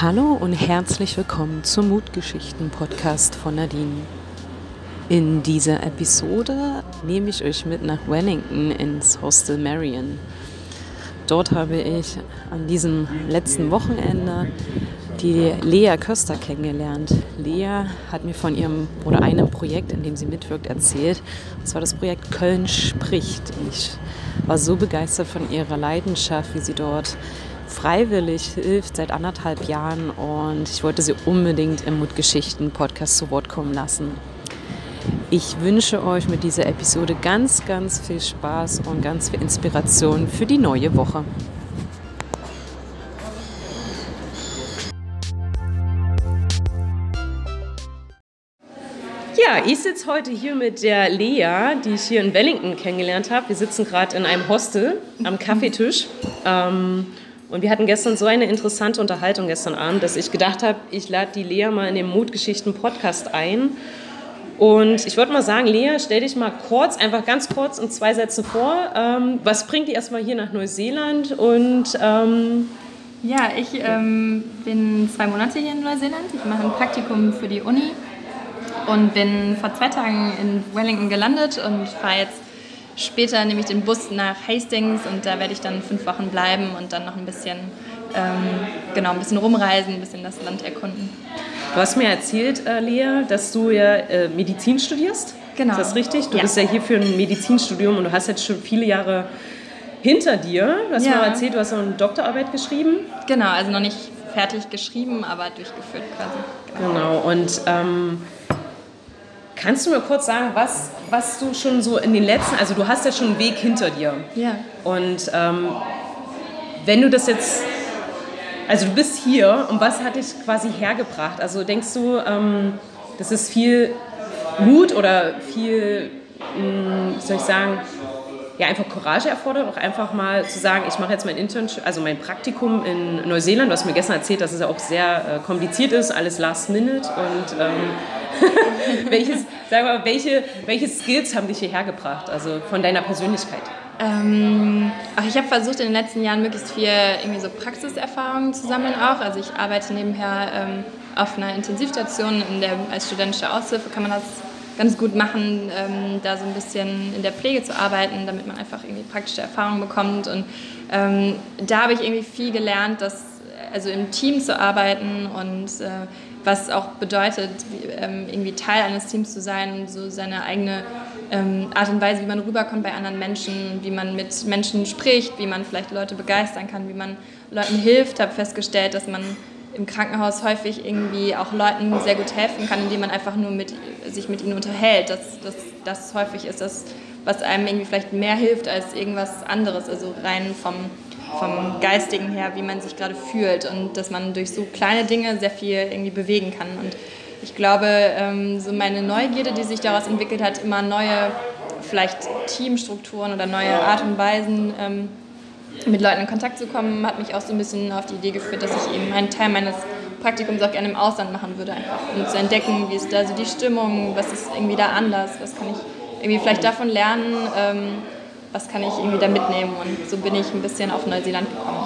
Hallo und herzlich willkommen zum Mutgeschichten-Podcast von Nadine. In dieser Episode nehme ich euch mit nach Wellington ins Hostel Marion. Dort habe ich an diesem letzten Wochenende die Lea Köster kennengelernt. Lea hat mir von ihrem oder einem Projekt, in dem sie mitwirkt, erzählt. Das war das Projekt Köln spricht. Ich war so begeistert von ihrer Leidenschaft, wie sie dort freiwillig hilft seit anderthalb Jahren und ich wollte sie unbedingt im Mutgeschichten-Podcast zu Wort kommen lassen. Ich wünsche euch mit dieser Episode ganz, ganz viel Spaß und ganz viel Inspiration für die neue Woche. Ja, ich sitze heute hier mit der Lea, die ich hier in Wellington kennengelernt habe. Wir sitzen gerade in einem Hostel am Kaffeetisch. Ähm, und wir hatten gestern so eine interessante Unterhaltung gestern Abend, dass ich gedacht habe, ich lade die Lea mal in den Mutgeschichten-Podcast ein. Und ich wollte mal sagen, Lea, stell dich mal kurz, einfach ganz kurz in zwei Sätzen vor. Ähm, was bringt dich erstmal hier nach Neuseeland? Und ähm, ja, ich ähm, bin zwei Monate hier in Neuseeland. Ich mache ein Praktikum für die Uni und bin vor zwei Tagen in Wellington gelandet und fahre jetzt Später nehme ich den Bus nach Hastings und da werde ich dann fünf Wochen bleiben und dann noch ein bisschen, ähm, genau, ein bisschen rumreisen, ein bisschen das Land erkunden. Du hast mir erzählt, äh, Lea, dass du ja äh, Medizin studierst. Genau. Ist das richtig? Du ja. bist ja hier für ein Medizinstudium und du hast jetzt schon viele Jahre hinter dir. Du hast ja. mir erzählt, du hast auch eine Doktorarbeit geschrieben. Genau, also noch nicht fertig geschrieben, aber durchgeführt quasi. Genau, und ähm, kannst du mir kurz sagen, was was du schon so in den letzten, also du hast ja schon einen Weg hinter dir. Ja. Und ähm, wenn du das jetzt, also du bist hier und was hat dich quasi hergebracht? Also denkst du, ähm, das ist viel Mut oder viel, mh, hm, wie soll ich sagen, ja, einfach Courage erfordert, auch einfach mal zu sagen, ich mache jetzt mein Internship, also mein Praktikum in Neuseeland. Du hast mir gestern erzählt, dass es ja auch sehr äh, kompliziert ist, alles last minute und ähm, welches, sag mal, welche, welche Skills haben dich hierher gebracht, also von deiner Persönlichkeit? Ähm, ach, ich habe versucht, in den letzten Jahren möglichst viel irgendwie so Praxiserfahrungen zu sammeln auch. Also ich arbeite nebenher ähm, auf einer Intensivstation, in der, als studentische Aushilfe kann man das ganz gut machen, ähm, da so ein bisschen in der Pflege zu arbeiten, damit man einfach irgendwie praktische Erfahrungen bekommt. Und ähm, da habe ich irgendwie viel gelernt, dass also im Team zu arbeiten und äh, was auch bedeutet, wie, ähm, irgendwie Teil eines Teams zu sein und so seine eigene ähm, Art und Weise, wie man rüberkommt bei anderen Menschen, wie man mit Menschen spricht, wie man vielleicht Leute begeistern kann, wie man Leuten hilft. Habe festgestellt, dass man im Krankenhaus häufig irgendwie auch Leuten sehr gut helfen kann, indem man einfach nur mit, sich mit ihnen unterhält. Dass das, das häufig ist das, was einem irgendwie vielleicht mehr hilft als irgendwas anderes, also rein vom vom Geistigen her, wie man sich gerade fühlt und dass man durch so kleine Dinge sehr viel irgendwie bewegen kann. Und ich glaube, ähm, so meine Neugierde, die sich daraus entwickelt hat, immer neue vielleicht Teamstrukturen oder neue Art und Weisen ähm, mit Leuten in Kontakt zu kommen, hat mich auch so ein bisschen auf die Idee geführt, dass ich eben einen Teil meines Praktikums auch gerne im Ausland machen würde, einfach um zu entdecken, wie ist da so die Stimmung, was ist irgendwie da anders, was kann ich irgendwie vielleicht davon lernen. Ähm, was kann ich irgendwie da mitnehmen. Und so bin ich ein bisschen auf Neuseeland gekommen.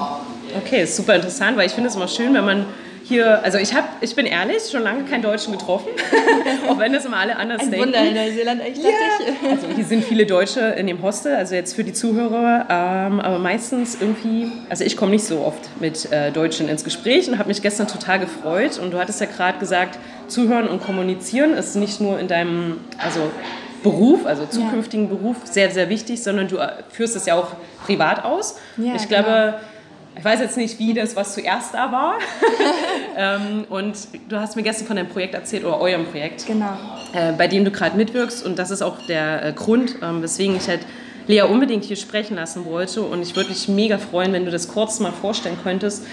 Okay, super interessant, weil ich finde es immer schön, wenn man hier, also ich habe, ich bin ehrlich, schon lange keinen Deutschen getroffen, auch wenn das immer alle anders Ein denken. Wunder in Neuseeland, echt, ja. Also hier sind viele Deutsche in dem Hostel, also jetzt für die Zuhörer, ähm, aber meistens irgendwie, also ich komme nicht so oft mit äh, Deutschen ins Gespräch und habe mich gestern total gefreut und du hattest ja gerade gesagt, zuhören und kommunizieren ist nicht nur in deinem, also Beruf, also zukünftigen ja. Beruf, sehr, sehr wichtig, sondern du äh, führst es ja auch privat aus. Ja, ich glaube, genau. Ich weiß jetzt nicht, wie das, was zuerst da war. ähm, und du hast mir gestern von deinem Projekt erzählt, oder eurem Projekt, genau. äh, bei dem du gerade mitwirkst. Und das ist auch der äh, Grund, ähm, weswegen ich halt Lea unbedingt hier sprechen lassen wollte. Und ich würde mich mega freuen, wenn du das kurz mal vorstellen könntest,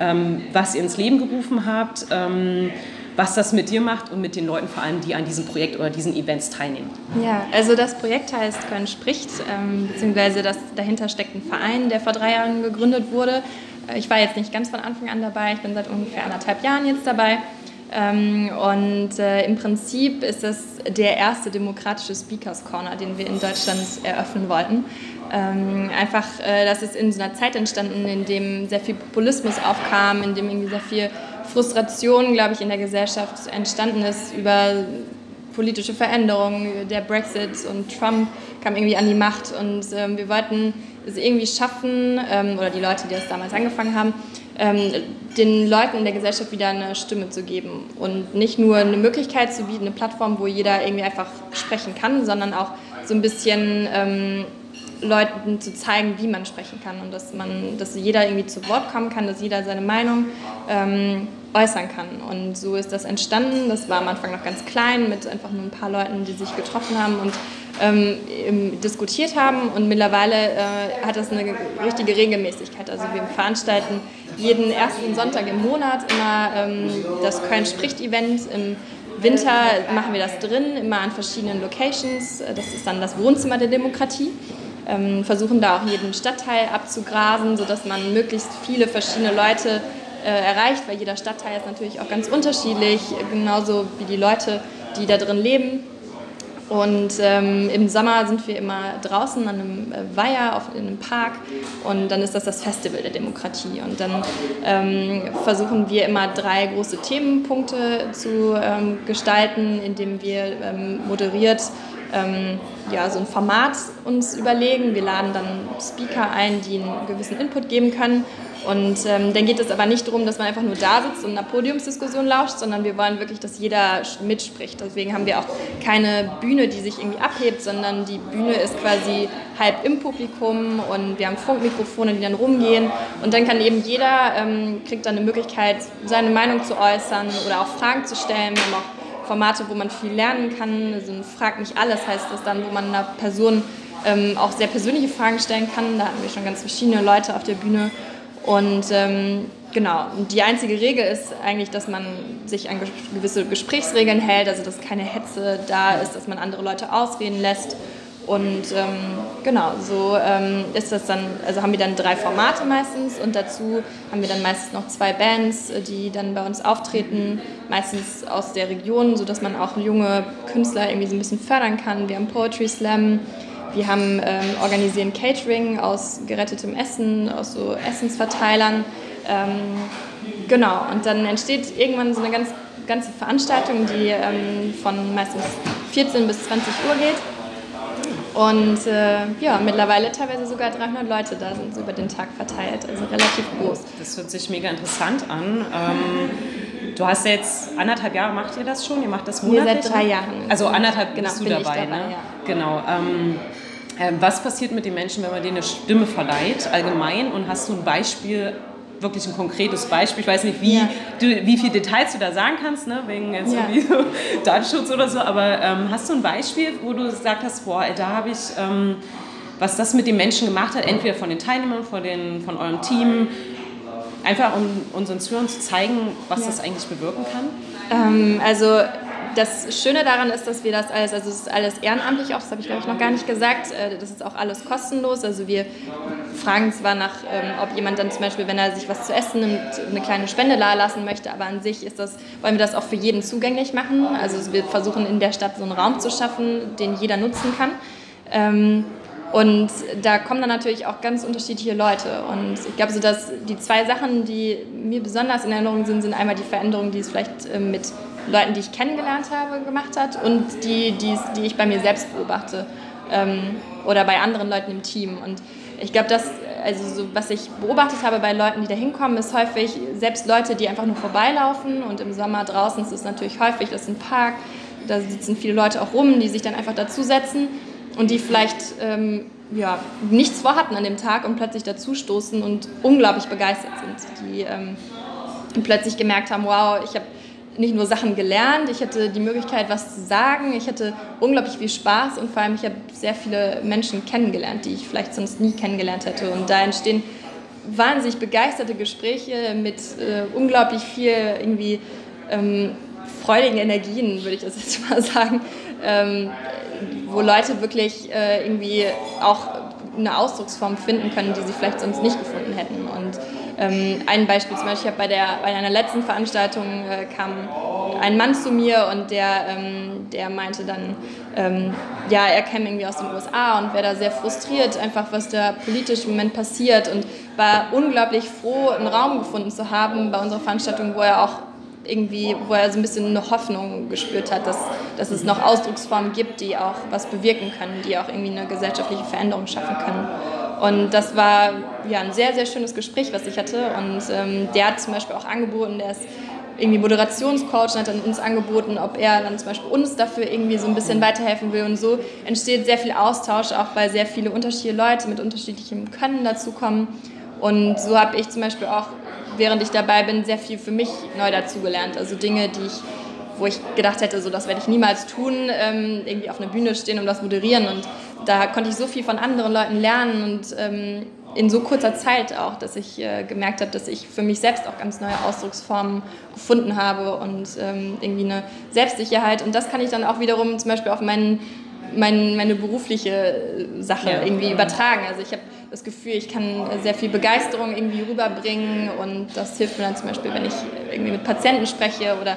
ähm, was ihr ins Leben gerufen habt ähm, was das mit dir macht und mit den Leuten vor allem, die an diesem Projekt oder diesen Events teilnehmen. Ja, also das Projekt heißt Köln spricht, ähm, beziehungsweise das, dahinter steckt ein Verein, der vor drei Jahren gegründet wurde. Äh, ich war jetzt nicht ganz von Anfang an dabei, ich bin seit ungefähr anderthalb Jahren jetzt dabei. Ähm, und äh, im Prinzip ist es der erste demokratische Speakers Corner, den wir in Deutschland eröffnen wollten. Ähm, einfach, äh, das ist in so einer Zeit entstanden, in dem sehr viel Populismus aufkam, in dem irgendwie sehr viel Frustration, glaube ich, in der Gesellschaft entstanden ist über politische Veränderungen, der Brexit und Trump kam irgendwie an die Macht. Und ähm, wir wollten es irgendwie schaffen, ähm, oder die Leute, die das damals angefangen haben, ähm, den Leuten in der Gesellschaft wieder eine Stimme zu geben und nicht nur eine Möglichkeit zu bieten, eine Plattform, wo jeder irgendwie einfach sprechen kann, sondern auch so ein bisschen ähm, Leuten zu zeigen, wie man sprechen kann und dass man, dass jeder irgendwie zu Wort kommen kann, dass jeder seine Meinung ähm, äußern kann. Und so ist das entstanden. Das war am Anfang noch ganz klein mit einfach nur ein paar Leuten, die sich getroffen haben und ähm, diskutiert haben. Und mittlerweile äh, hat das eine richtige Regelmäßigkeit. Also wir veranstalten jeden ersten Sonntag im Monat immer ähm, das Köln spricht Event. Im Winter machen wir das drin, immer an verschiedenen Locations. Das ist dann das Wohnzimmer der Demokratie. Ähm, versuchen da auch jeden Stadtteil abzugrasen, sodass man möglichst viele verschiedene Leute äh, erreicht, weil jeder Stadtteil ist natürlich auch ganz unterschiedlich, genauso wie die Leute, die da drin leben. Und ähm, im Sommer sind wir immer draußen an einem äh, Weiher, auf, in einem Park und dann ist das das Festival der Demokratie. Und dann ähm, versuchen wir immer drei große Themenpunkte zu ähm, gestalten, indem wir ähm, moderiert ähm, ja, so ein Format uns überlegen. Wir laden dann Speaker ein, die einen gewissen Input geben können und ähm, dann geht es aber nicht darum, dass man einfach nur da sitzt und einer Podiumsdiskussion lauscht, sondern wir wollen wirklich, dass jeder mitspricht. Deswegen haben wir auch keine Bühne, die sich irgendwie abhebt, sondern die Bühne ist quasi halb im Publikum und wir haben Funkmikrofone, die dann rumgehen. Und dann kann eben jeder, ähm, kriegt dann eine Möglichkeit, seine Meinung zu äußern oder auch Fragen zu stellen. Wir haben auch Formate, wo man viel lernen kann. Also Frag nicht alles heißt das dann, wo man einer Person ähm, auch sehr persönliche Fragen stellen kann. Da hatten wir schon ganz verschiedene Leute auf der Bühne. Und ähm, genau, die einzige Regel ist eigentlich, dass man sich an gewisse Gesprächsregeln hält, also dass keine Hetze da ist, dass man andere Leute ausreden lässt. Und ähm, genau, so ähm, ist das dann, also haben wir dann drei Formate meistens und dazu haben wir dann meistens noch zwei Bands, die dann bei uns auftreten, meistens aus der Region, sodass man auch junge Künstler irgendwie so ein bisschen fördern kann. Wir haben Poetry Slam, wir haben ähm, organisieren Catering aus gerettetem Essen, aus so Essensverteilern. Ähm, genau, und dann entsteht irgendwann so eine ganz, ganze Veranstaltung, die ähm, von meistens 14 bis 20 Uhr geht. Und äh, ja, mittlerweile teilweise sogar 300 Leute da sind über den Tag verteilt, also relativ groß. Das hört sich mega interessant an. Ähm, du hast jetzt anderthalb Jahre, macht ihr das schon? Ihr macht das monatlich? Wir seit drei Jahren. Also anderthalb genau, bist du dabei, dabei, ne? Ja. Genau. Ähm, äh, was passiert mit den Menschen, wenn man denen eine Stimme verleiht, allgemein? Und hast du ein Beispiel, wirklich ein konkretes Beispiel? Ich weiß nicht, wie, ja. du, wie viele Details du da sagen kannst, ne? wegen jetzt ja. so Datenschutz oder so, aber ähm, hast du ein Beispiel, wo du gesagt hast, boah, da habe ich, ähm, was das mit den Menschen gemacht hat, entweder von den Teilnehmern, von, den, von eurem Team, einfach um unseren Zuhörern zu zeigen, was ja. das eigentlich bewirken kann? Ähm, also das Schöne daran ist, dass wir das alles, also es ist alles ehrenamtlich auch, das habe ich glaube ich noch gar nicht gesagt, äh, das ist auch alles kostenlos. Also wir fragen zwar nach, ähm, ob jemand dann zum Beispiel, wenn er sich was zu essen nimmt, eine kleine Spende lassen möchte, aber an sich ist das, wollen wir das auch für jeden zugänglich machen. Also wir versuchen in der Stadt so einen Raum zu schaffen, den jeder nutzen kann. Ähm, und da kommen dann natürlich auch ganz unterschiedliche Leute. Und ich glaube, so dass die zwei Sachen, die mir besonders in Erinnerung sind, sind einmal die Veränderungen, die es vielleicht ähm, mit Leuten, die ich kennengelernt habe, gemacht hat und die, die, die ich bei mir selbst beobachte ähm, oder bei anderen Leuten im Team. Und ich glaube, dass also so, was ich beobachtet habe bei Leuten, die da hinkommen, ist häufig selbst Leute, die einfach nur vorbeilaufen und im Sommer draußen ist es natürlich häufig, das ist ein Park, da sitzen viele Leute auch rum, die sich dann einfach dazusetzen und die vielleicht ähm, ja, nichts vorhatten an dem Tag und plötzlich dazustoßen und unglaublich begeistert sind, die ähm, plötzlich gemerkt haben, wow, ich habe nicht nur Sachen gelernt, ich hatte die Möglichkeit, was zu sagen, ich hatte unglaublich viel Spaß und vor allem ich habe sehr viele Menschen kennengelernt, die ich vielleicht sonst nie kennengelernt hätte. Und da entstehen wahnsinnig begeisterte Gespräche mit äh, unglaublich viel irgendwie ähm, freudigen Energien, würde ich das jetzt mal sagen, ähm, wo Leute wirklich äh, irgendwie auch eine Ausdrucksform finden können, die sie vielleicht sonst nicht gefunden hätten. Und ähm, ein Beispiel zum Beispiel, ich bei, der, bei einer letzten Veranstaltung äh, kam ein Mann zu mir und der, ähm, der meinte dann, ähm, ja, er käme irgendwie aus den USA und wäre da sehr frustriert, einfach was da politisch im Moment passiert und war unglaublich froh, einen Raum gefunden zu haben bei unserer Veranstaltung, wo er auch irgendwie, wo er so ein bisschen eine Hoffnung gespürt hat, dass, dass es noch Ausdrucksformen gibt, die auch was bewirken können, die auch irgendwie eine gesellschaftliche Veränderung schaffen können. Und das war ja ein sehr, sehr schönes Gespräch, was ich hatte. Und ähm, der hat zum Beispiel auch angeboten, der ist irgendwie Moderationscoach und hat dann uns angeboten, ob er dann zum Beispiel uns dafür irgendwie so ein bisschen weiterhelfen will. Und so entsteht sehr viel Austausch, auch weil sehr viele unterschiedliche Leute mit unterschiedlichem Können dazukommen. Und so habe ich zum Beispiel auch, während ich dabei bin, sehr viel für mich neu dazugelernt. Also Dinge, die ich wo ich gedacht hätte, so das werde ich niemals tun, ähm, irgendwie auf einer Bühne stehen und das moderieren. Und da konnte ich so viel von anderen Leuten lernen und ähm, in so kurzer Zeit auch, dass ich äh, gemerkt habe, dass ich für mich selbst auch ganz neue Ausdrucksformen gefunden habe und ähm, irgendwie eine Selbstsicherheit. Und das kann ich dann auch wiederum zum Beispiel auf meinen, mein, meine berufliche Sache ja. irgendwie übertragen. Also ich habe das Gefühl, ich kann sehr viel Begeisterung irgendwie rüberbringen und das hilft mir dann zum Beispiel, wenn ich irgendwie mit Patienten spreche oder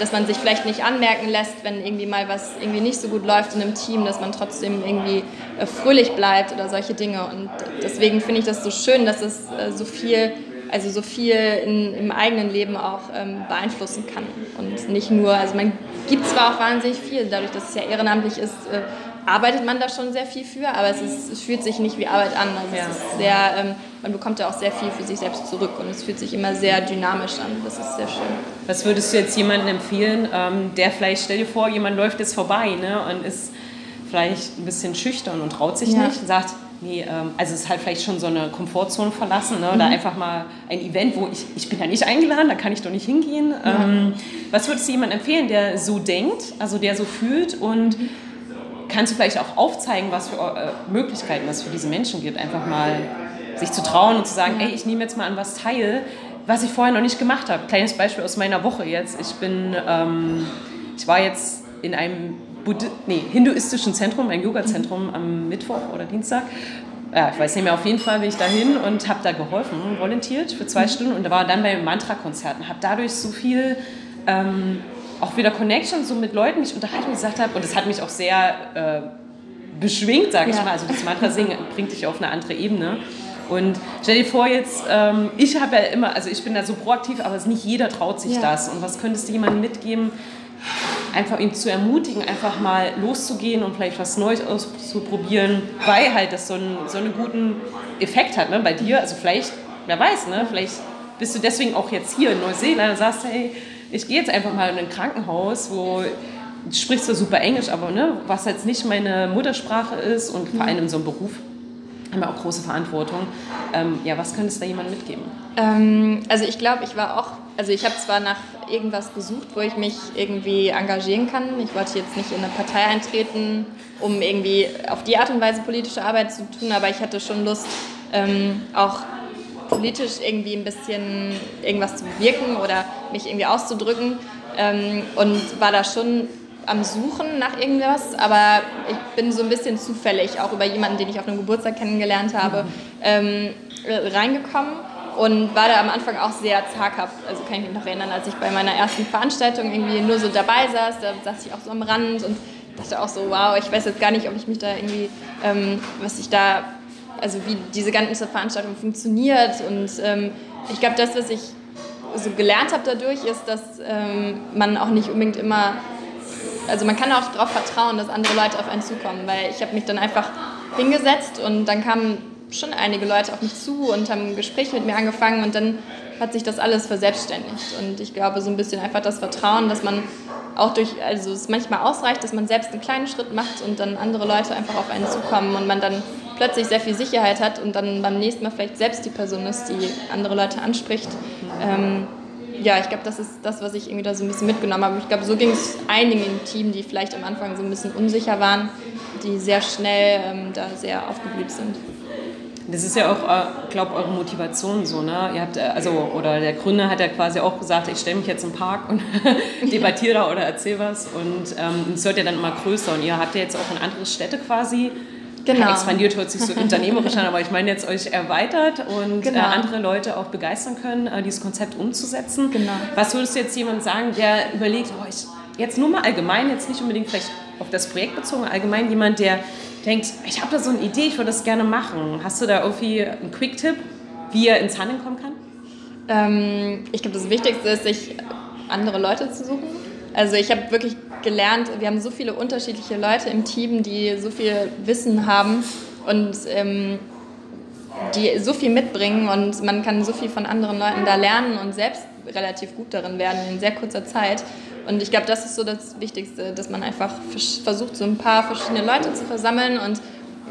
dass man sich vielleicht nicht anmerken lässt, wenn irgendwie mal was irgendwie nicht so gut läuft in einem Team, dass man trotzdem irgendwie äh, fröhlich bleibt oder solche Dinge. Und deswegen finde ich das so schön, dass es äh, so viel, also so viel in, im eigenen Leben auch ähm, beeinflussen kann. Und nicht nur, also man gibt zwar auch wahnsinnig viel, dadurch, dass es ja ehrenamtlich ist, äh, arbeitet man da schon sehr viel für, aber es, ist, es fühlt sich nicht wie Arbeit an. Also ja. es ist sehr, ähm, man bekommt ja auch sehr viel für sich selbst zurück und es fühlt sich immer sehr dynamisch an. Das ist sehr schön. Was würdest du jetzt jemandem empfehlen, ähm, der vielleicht, stell dir vor, jemand läuft jetzt vorbei ne, und ist vielleicht ein bisschen schüchtern und traut sich ja. nicht und sagt, nee, ähm, also es ist halt vielleicht schon so eine Komfortzone verlassen ne, oder mhm. einfach mal ein Event, wo ich, ich bin ja nicht eingeladen, da kann ich doch nicht hingehen. Ja. Ähm, was würdest du jemandem empfehlen, der so denkt, also der so fühlt und mhm kannst du vielleicht auch aufzeigen, was für äh, Möglichkeiten es für diese Menschen gibt, einfach mal sich zu trauen und zu sagen, ey, ich nehme jetzt mal an was teil, was ich vorher noch nicht gemacht habe. Kleines Beispiel aus meiner Woche jetzt. Ich bin, ähm, ich war jetzt in einem Buddhi nee, hinduistischen Zentrum, ein Yoga-Zentrum am Mittwoch oder Dienstag. Ja, ich weiß nicht mehr, auf jeden Fall bin ich dahin und habe da geholfen, volontiert für zwei mhm. Stunden und war dann beim Mantra-Konzert und habe dadurch so viel ähm, auch wieder Connection so mit Leuten, die ich unterhalten gesagt habe. Und das hat mich auch sehr äh, beschwingt, sage ich ja. mal. Also das Mantra-Singen bringt dich auf eine andere Ebene. Und stell dir vor jetzt, ähm, ich habe ja immer, also ich bin da so proaktiv, aber nicht jeder traut sich ja. das. Und was könntest du jemandem mitgeben? Einfach ihn zu ermutigen, einfach mal loszugehen und vielleicht was Neues auszuprobieren, weil halt das so einen, so einen guten Effekt hat ne, bei dir. Also vielleicht, wer weiß, ne, vielleicht bist du deswegen auch jetzt hier in Neuseeland und sagst, hey, ich gehe jetzt einfach mal in ein Krankenhaus, wo du sprichst zwar super Englisch, aber ne, was jetzt nicht meine Muttersprache ist und vor allem in so einem Beruf haben wir auch große Verantwortung. Ähm, ja, was könntest du da jemandem mitgeben? Ähm, also ich glaube, ich war auch, also ich habe zwar nach irgendwas gesucht, wo ich mich irgendwie engagieren kann. Ich wollte jetzt nicht in eine Partei eintreten, um irgendwie auf die Art und Weise politische Arbeit zu tun, aber ich hatte schon Lust, ähm, auch politisch irgendwie ein bisschen irgendwas zu bewirken oder mich irgendwie auszudrücken ähm, und war da schon am Suchen nach irgendwas, aber ich bin so ein bisschen zufällig, auch über jemanden, den ich auf einem Geburtstag kennengelernt habe, ähm, reingekommen und war da am Anfang auch sehr zaghaft. Also kann ich mich noch erinnern, als ich bei meiner ersten Veranstaltung irgendwie nur so dabei saß, da saß ich auch so am Rand und dachte auch so, wow, ich weiß jetzt gar nicht, ob ich mich da irgendwie, ähm, was ich da also wie diese ganze Veranstaltung funktioniert. Und ähm, ich glaube, das, was ich so gelernt habe dadurch, ist, dass ähm, man auch nicht unbedingt immer, also man kann auch darauf vertrauen, dass andere Leute auf einen zukommen, weil ich habe mich dann einfach hingesetzt und dann kamen schon einige Leute auf mich zu und haben ein Gespräch mit mir angefangen und dann hat sich das alles verselbstständigt. Und ich glaube, so ein bisschen einfach das Vertrauen, dass man auch durch, also es manchmal ausreicht, dass man selbst einen kleinen Schritt macht und dann andere Leute einfach auf einen zukommen und man dann plötzlich sehr viel Sicherheit hat und dann beim nächsten Mal vielleicht selbst die Person ist, die andere Leute anspricht. Ähm, ja, ich glaube, das ist das, was ich irgendwie da so ein bisschen mitgenommen habe. Ich glaube, so ging es einigen im Team, die vielleicht am Anfang so ein bisschen unsicher waren, die sehr schnell ähm, da sehr aufgeblüht sind. Das ist ja auch, äh, glaube eure Motivation so, ne? Ihr habt, äh, also, oder der Gründer hat ja quasi auch gesagt, ich stelle mich jetzt im Park und debattiere da oder erzähle was. Und ähm, es wird ja dann immer größer. Und ihr habt ja jetzt auch in andere Städte quasi genau. expandiert, hört sich so unternehmerisch an, aber ich meine jetzt euch erweitert und äh, genau. äh, andere Leute auch begeistern können, äh, dieses Konzept umzusetzen. Genau. Was würdest du jetzt jemand sagen, der überlegt, oh, ich, jetzt nur mal allgemein, jetzt nicht unbedingt vielleicht auf das Projekt bezogen, allgemein jemand, der denkt, ich habe da so eine Idee, ich würde das gerne machen. Hast du da irgendwie einen Quick-Tipp, wie er ins Handeln kommen kann? Ähm, ich glaube, das Wichtigste ist, sich andere Leute zu suchen. Also ich habe wirklich gelernt, wir haben so viele unterschiedliche Leute im Team, die so viel Wissen haben und ähm, die so viel mitbringen und man kann so viel von anderen Leuten da lernen und selbst relativ gut darin werden in sehr kurzer Zeit. Und ich glaube, das ist so das Wichtigste, dass man einfach versucht, so ein paar verschiedene Leute zu versammeln und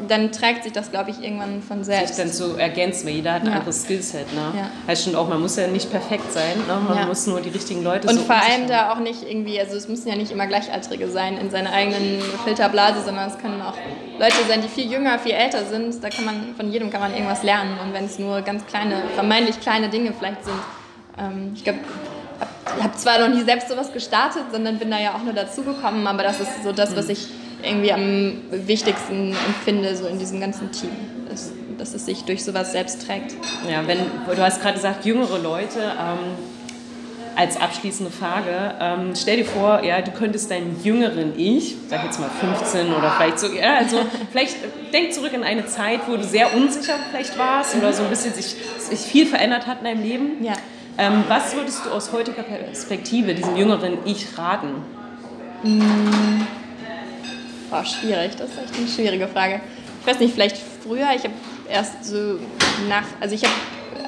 dann trägt sich das, glaube ich, irgendwann von selbst. Sich dann zu ergänzen, weil jeder hat ein ja. anderes Skillset. Ne? Ja. Heißt schon auch, man muss ja nicht perfekt sein, ne? man ja. muss nur die richtigen Leute Und so vor allem da auch nicht irgendwie, also es müssen ja nicht immer Gleichaltrige sein in seiner eigenen Filterblase, sondern es können auch Leute sein, die viel jünger, viel älter sind. Da kann man, von jedem kann man irgendwas lernen. Und wenn es nur ganz kleine, vermeintlich kleine Dinge vielleicht sind. Ähm, ich glaube, ich habe zwar noch nie selbst sowas gestartet, sondern bin da ja auch nur dazugekommen, aber das ist so das, was ich irgendwie am wichtigsten empfinde, so in diesem ganzen Team. Ist, dass es sich durch sowas selbst trägt. Ja, wenn, du hast gerade gesagt, jüngere Leute, ähm, als abschließende Frage, ähm, stell dir vor, ja, du könntest deinen jüngeren Ich, sag jetzt mal 15 oder vielleicht so, ja, also vielleicht denk zurück in eine Zeit, wo du sehr unsicher vielleicht warst oder so ein bisschen sich, sich viel verändert hat in deinem Leben. Ja. Ähm, was würdest du aus heutiger Perspektive diesem jüngeren Ich raten? Mmh. Oh, schwierig, das ist echt eine schwierige Frage. Ich weiß nicht, vielleicht früher, ich habe erst so nach, also ich habe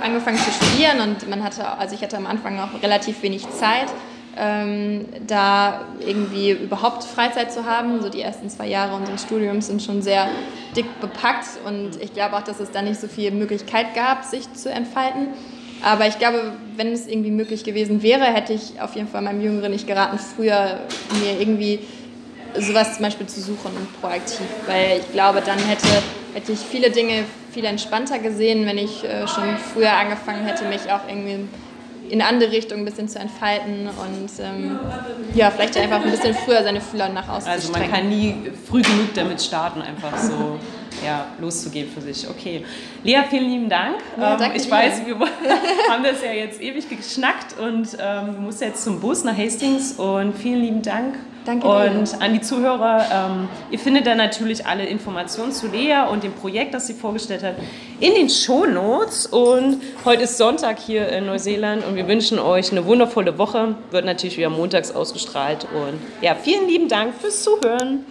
angefangen zu studieren und man hatte, also ich hatte am Anfang auch relativ wenig Zeit, ähm, da irgendwie überhaupt Freizeit zu haben. So die ersten zwei Jahre unseres Studiums sind schon sehr dick bepackt und ich glaube auch, dass es da nicht so viel Möglichkeit gab, sich zu entfalten. Aber ich glaube, wenn es irgendwie möglich gewesen wäre, hätte ich auf jeden Fall meinem Jüngeren nicht geraten, früher mir irgendwie sowas zum Beispiel zu suchen und proaktiv. Weil ich glaube, dann hätte, hätte ich viele Dinge viel entspannter gesehen, wenn ich äh, schon früher angefangen hätte, mich auch irgendwie in andere Richtung ein bisschen zu entfalten und ähm, ja, vielleicht einfach ein bisschen früher seine Fühler nach außen Also man kann nie früh genug damit starten, einfach so ja, loszugehen für sich. Okay. Lea, vielen lieben Dank. Ja, ähm, ich dir. weiß, wir haben das ja jetzt ewig geschnackt und ähm, du musst jetzt zum Bus nach Hastings und vielen lieben Dank Danke und dir. an die Zuhörer, ähm, ihr findet dann natürlich alle Informationen zu Lea und dem Projekt, das sie vorgestellt hat, in den Shownotes. Und heute ist Sonntag hier in Neuseeland und wir wünschen euch eine wundervolle Woche. Wird natürlich wieder montags ausgestrahlt. Und ja, vielen lieben Dank fürs Zuhören.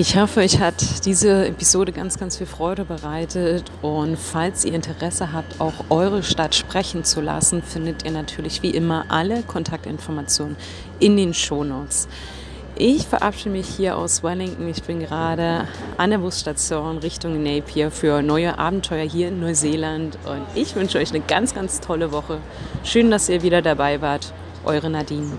Ich hoffe, euch hat diese Episode ganz, ganz viel Freude bereitet und falls ihr Interesse habt, auch eure Stadt sprechen zu lassen, findet ihr natürlich wie immer alle Kontaktinformationen in den Shownotes. Ich verabschiede mich hier aus Wellington. Ich bin gerade an der Busstation Richtung Napier für neue Abenteuer hier in Neuseeland und ich wünsche euch eine ganz, ganz tolle Woche. Schön, dass ihr wieder dabei wart. Eure Nadine.